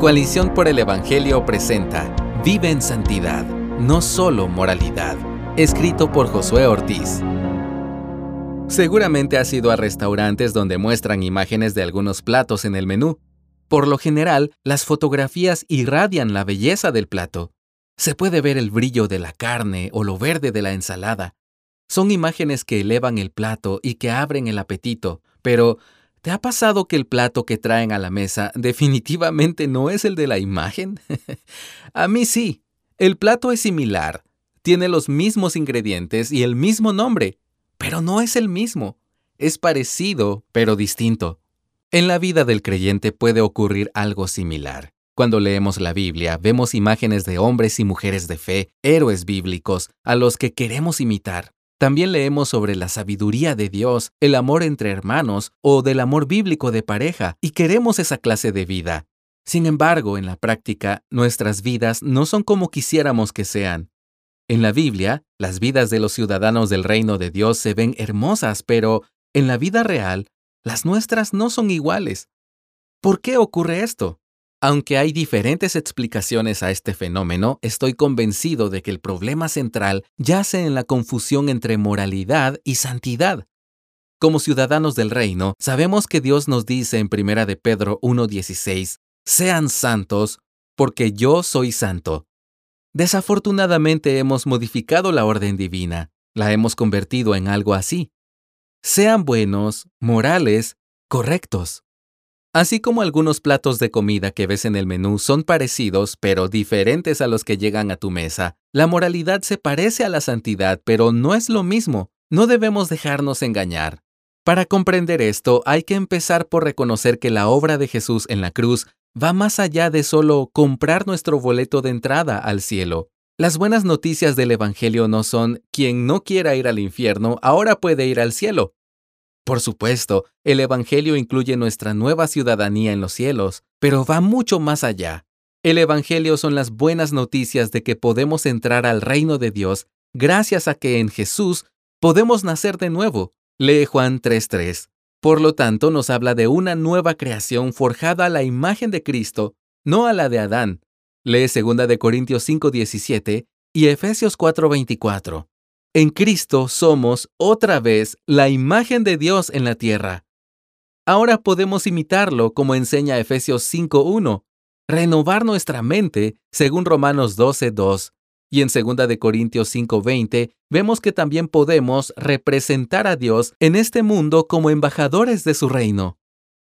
Coalición por el Evangelio presenta Vive en Santidad, no solo moralidad. Escrito por Josué Ortiz. Seguramente has ido a restaurantes donde muestran imágenes de algunos platos en el menú. Por lo general, las fotografías irradian la belleza del plato. Se puede ver el brillo de la carne o lo verde de la ensalada. Son imágenes que elevan el plato y que abren el apetito, pero ¿te ha pasado que el plato que traen a la mesa definitivamente no es el de la imagen? a mí sí. El plato es similar, tiene los mismos ingredientes y el mismo nombre, pero no es el mismo. Es parecido, pero distinto. En la vida del creyente puede ocurrir algo similar. Cuando leemos la Biblia, vemos imágenes de hombres y mujeres de fe, héroes bíblicos, a los que queremos imitar. También leemos sobre la sabiduría de Dios, el amor entre hermanos o del amor bíblico de pareja, y queremos esa clase de vida. Sin embargo, en la práctica, nuestras vidas no son como quisiéramos que sean. En la Biblia, las vidas de los ciudadanos del reino de Dios se ven hermosas, pero en la vida real, las nuestras no son iguales. ¿Por qué ocurre esto? Aunque hay diferentes explicaciones a este fenómeno, estoy convencido de que el problema central yace en la confusión entre moralidad y santidad. Como ciudadanos del reino, sabemos que Dios nos dice en 1 de Pedro 1:16, sean santos, porque yo soy santo. Desafortunadamente hemos modificado la orden divina, la hemos convertido en algo así. Sean buenos, morales, correctos. Así como algunos platos de comida que ves en el menú son parecidos pero diferentes a los que llegan a tu mesa, la moralidad se parece a la santidad pero no es lo mismo. No debemos dejarnos engañar. Para comprender esto hay que empezar por reconocer que la obra de Jesús en la cruz va más allá de solo comprar nuestro boleto de entrada al cielo. Las buenas noticias del Evangelio no son quien no quiera ir al infierno ahora puede ir al cielo. Por supuesto, el Evangelio incluye nuestra nueva ciudadanía en los cielos, pero va mucho más allá. El Evangelio son las buenas noticias de que podemos entrar al reino de Dios gracias a que en Jesús podemos nacer de nuevo. Lee Juan 3.3. Por lo tanto, nos habla de una nueva creación forjada a la imagen de Cristo, no a la de Adán. Lee 2 de Corintios 5.17 y Efesios 4.24. En Cristo somos otra vez la imagen de Dios en la tierra. Ahora podemos imitarlo como enseña Efesios 5.1, renovar nuestra mente según Romanos 12.2. Y en 2 de Corintios 5:20 vemos que también podemos representar a Dios en este mundo como embajadores de su reino.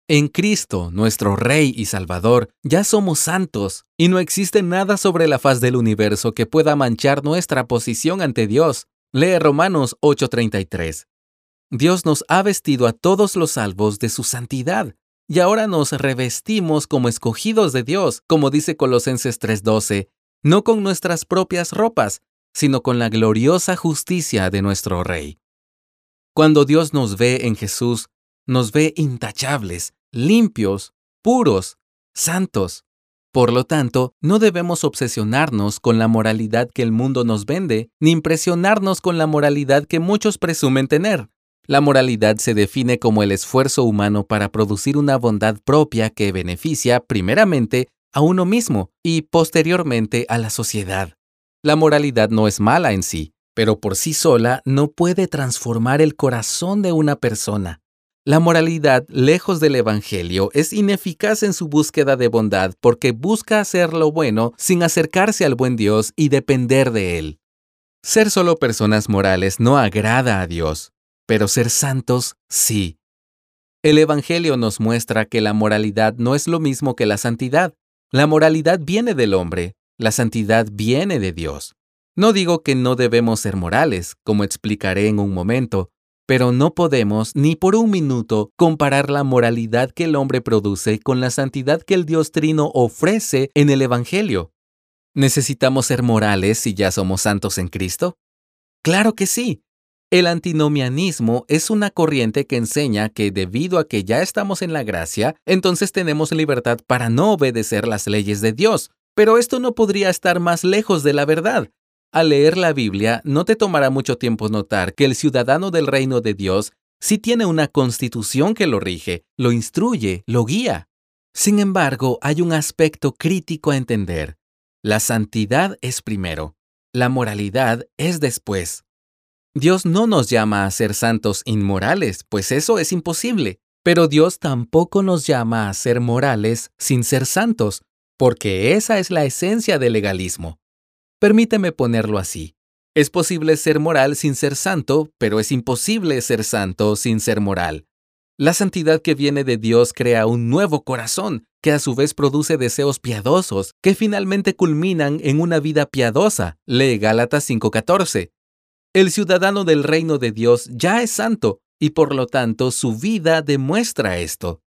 En Cristo, nuestro Rey y Salvador, ya somos santos, y no existe nada sobre la faz del universo que pueda manchar nuestra posición ante Dios. Lee Romanos 8:33. Dios nos ha vestido a todos los salvos de su santidad, y ahora nos revestimos como escogidos de Dios, como dice Colosenses 3:12, no con nuestras propias ropas, sino con la gloriosa justicia de nuestro Rey. Cuando Dios nos ve en Jesús, nos ve intachables, limpios, puros, santos. Por lo tanto, no debemos obsesionarnos con la moralidad que el mundo nos vende, ni impresionarnos con la moralidad que muchos presumen tener. La moralidad se define como el esfuerzo humano para producir una bondad propia que beneficia, primeramente, a uno mismo y, posteriormente, a la sociedad. La moralidad no es mala en sí, pero por sí sola no puede transformar el corazón de una persona. La moralidad, lejos del Evangelio, es ineficaz en su búsqueda de bondad porque busca hacer lo bueno sin acercarse al buen Dios y depender de Él. Ser solo personas morales no agrada a Dios, pero ser santos sí. El Evangelio nos muestra que la moralidad no es lo mismo que la santidad. La moralidad viene del hombre, la santidad viene de Dios. No digo que no debemos ser morales, como explicaré en un momento, pero no podemos ni por un minuto comparar la moralidad que el hombre produce con la santidad que el Dios Trino ofrece en el Evangelio. ¿Necesitamos ser morales si ya somos santos en Cristo? Claro que sí. El antinomianismo es una corriente que enseña que debido a que ya estamos en la gracia, entonces tenemos libertad para no obedecer las leyes de Dios. Pero esto no podría estar más lejos de la verdad. Al leer la Biblia, no te tomará mucho tiempo notar que el ciudadano del reino de Dios sí tiene una constitución que lo rige, lo instruye, lo guía. Sin embargo, hay un aspecto crítico a entender. La santidad es primero, la moralidad es después. Dios no nos llama a ser santos inmorales, pues eso es imposible, pero Dios tampoco nos llama a ser morales sin ser santos, porque esa es la esencia del legalismo. Permíteme ponerlo así. Es posible ser moral sin ser santo, pero es imposible ser santo sin ser moral. La santidad que viene de Dios crea un nuevo corazón, que a su vez produce deseos piadosos, que finalmente culminan en una vida piadosa. Lee Gálatas 5:14. El ciudadano del reino de Dios ya es santo, y por lo tanto su vida demuestra esto.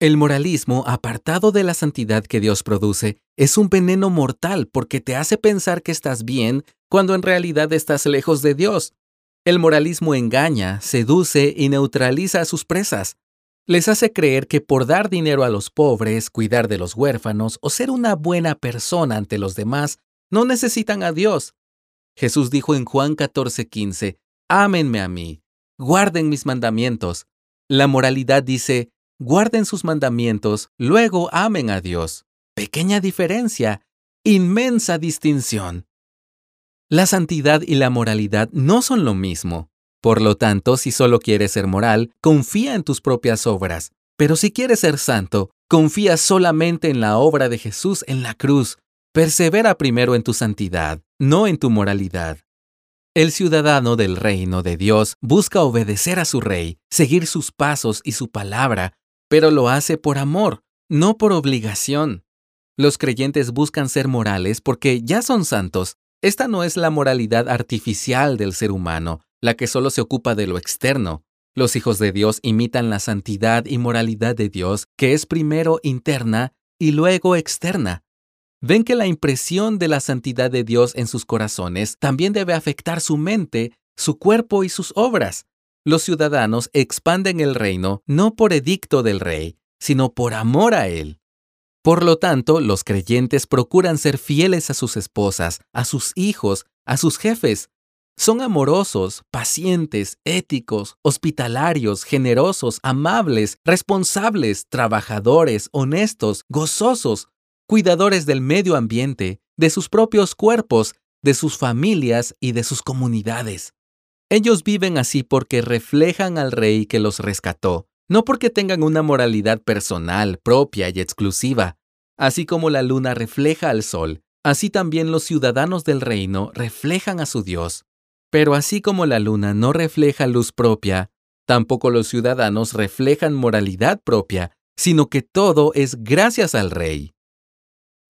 El moralismo, apartado de la santidad que Dios produce, es un veneno mortal porque te hace pensar que estás bien cuando en realidad estás lejos de Dios. El moralismo engaña, seduce y neutraliza a sus presas. Les hace creer que por dar dinero a los pobres, cuidar de los huérfanos o ser una buena persona ante los demás, no necesitan a Dios. Jesús dijo en Juan 14:15, Ámenme a mí, guarden mis mandamientos. La moralidad dice, guarden sus mandamientos, luego amen a Dios. Pequeña diferencia, inmensa distinción. La santidad y la moralidad no son lo mismo. Por lo tanto, si solo quieres ser moral, confía en tus propias obras. Pero si quieres ser santo, confía solamente en la obra de Jesús en la cruz. Persevera primero en tu santidad, no en tu moralidad. El ciudadano del reino de Dios busca obedecer a su rey, seguir sus pasos y su palabra, pero lo hace por amor, no por obligación. Los creyentes buscan ser morales porque ya son santos. Esta no es la moralidad artificial del ser humano, la que solo se ocupa de lo externo. Los hijos de Dios imitan la santidad y moralidad de Dios, que es primero interna y luego externa. Ven que la impresión de la santidad de Dios en sus corazones también debe afectar su mente, su cuerpo y sus obras los ciudadanos expanden el reino no por edicto del rey, sino por amor a él. Por lo tanto, los creyentes procuran ser fieles a sus esposas, a sus hijos, a sus jefes. Son amorosos, pacientes, éticos, hospitalarios, generosos, amables, responsables, trabajadores, honestos, gozosos, cuidadores del medio ambiente, de sus propios cuerpos, de sus familias y de sus comunidades. Ellos viven así porque reflejan al rey que los rescató, no porque tengan una moralidad personal, propia y exclusiva. Así como la luna refleja al sol, así también los ciudadanos del reino reflejan a su Dios. Pero así como la luna no refleja luz propia, tampoco los ciudadanos reflejan moralidad propia, sino que todo es gracias al rey.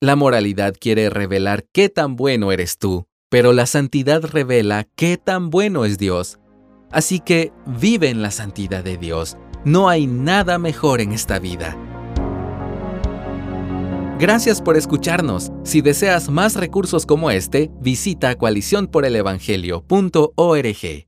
La moralidad quiere revelar qué tan bueno eres tú, pero la santidad revela qué tan bueno es Dios. Así que vive en la santidad de Dios. No hay nada mejor en esta vida. Gracias por escucharnos. Si deseas más recursos como este, visita coaliciónporelevangelio.org.